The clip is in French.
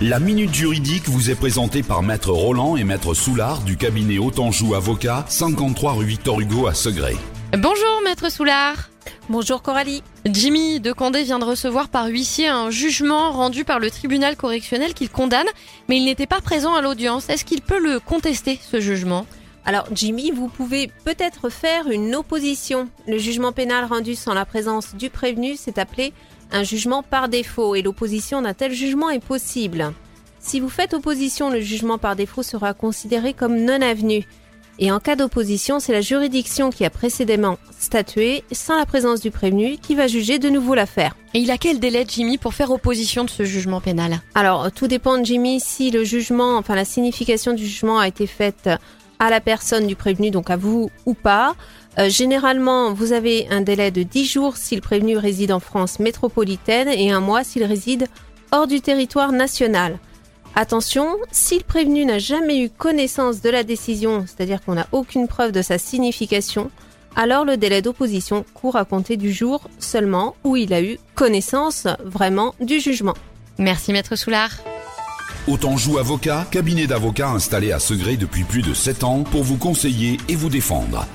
La minute juridique vous est présentée par Maître Roland et Maître Soulard du cabinet Autanjou Avocat, 53 rue Victor Hugo à Segré. Bonjour Maître Soulard. Bonjour Coralie. Jimmy de Condé vient de recevoir par huissier un jugement rendu par le tribunal correctionnel qu'il condamne, mais il n'était pas présent à l'audience. Est-ce qu'il peut le contester, ce jugement? Alors Jimmy, vous pouvez peut-être faire une opposition. Le jugement pénal rendu sans la présence du prévenu s'est appelé un jugement par défaut et l'opposition d'un tel jugement est possible. Si vous faites opposition, le jugement par défaut sera considéré comme non avenu. Et en cas d'opposition, c'est la juridiction qui a précédemment statué, sans la présence du prévenu, qui va juger de nouveau l'affaire. Et il a quel délai, Jimmy, pour faire opposition de ce jugement pénal? Alors, tout dépend de Jimmy si le jugement, enfin la signification du jugement a été faite à la personne du prévenu, donc à vous ou pas. Euh, généralement, vous avez un délai de 10 jours si le prévenu réside en France métropolitaine et un mois s'il réside hors du territoire national. Attention, si le prévenu n'a jamais eu connaissance de la décision, c'est-à-dire qu'on n'a aucune preuve de sa signification, alors le délai d'opposition court à compter du jour seulement où il a eu connaissance vraiment du jugement. Merci Maître Soulard. Autanjou Avocat, cabinet d'avocats installé à Segré depuis plus de 7 ans pour vous conseiller et vous défendre.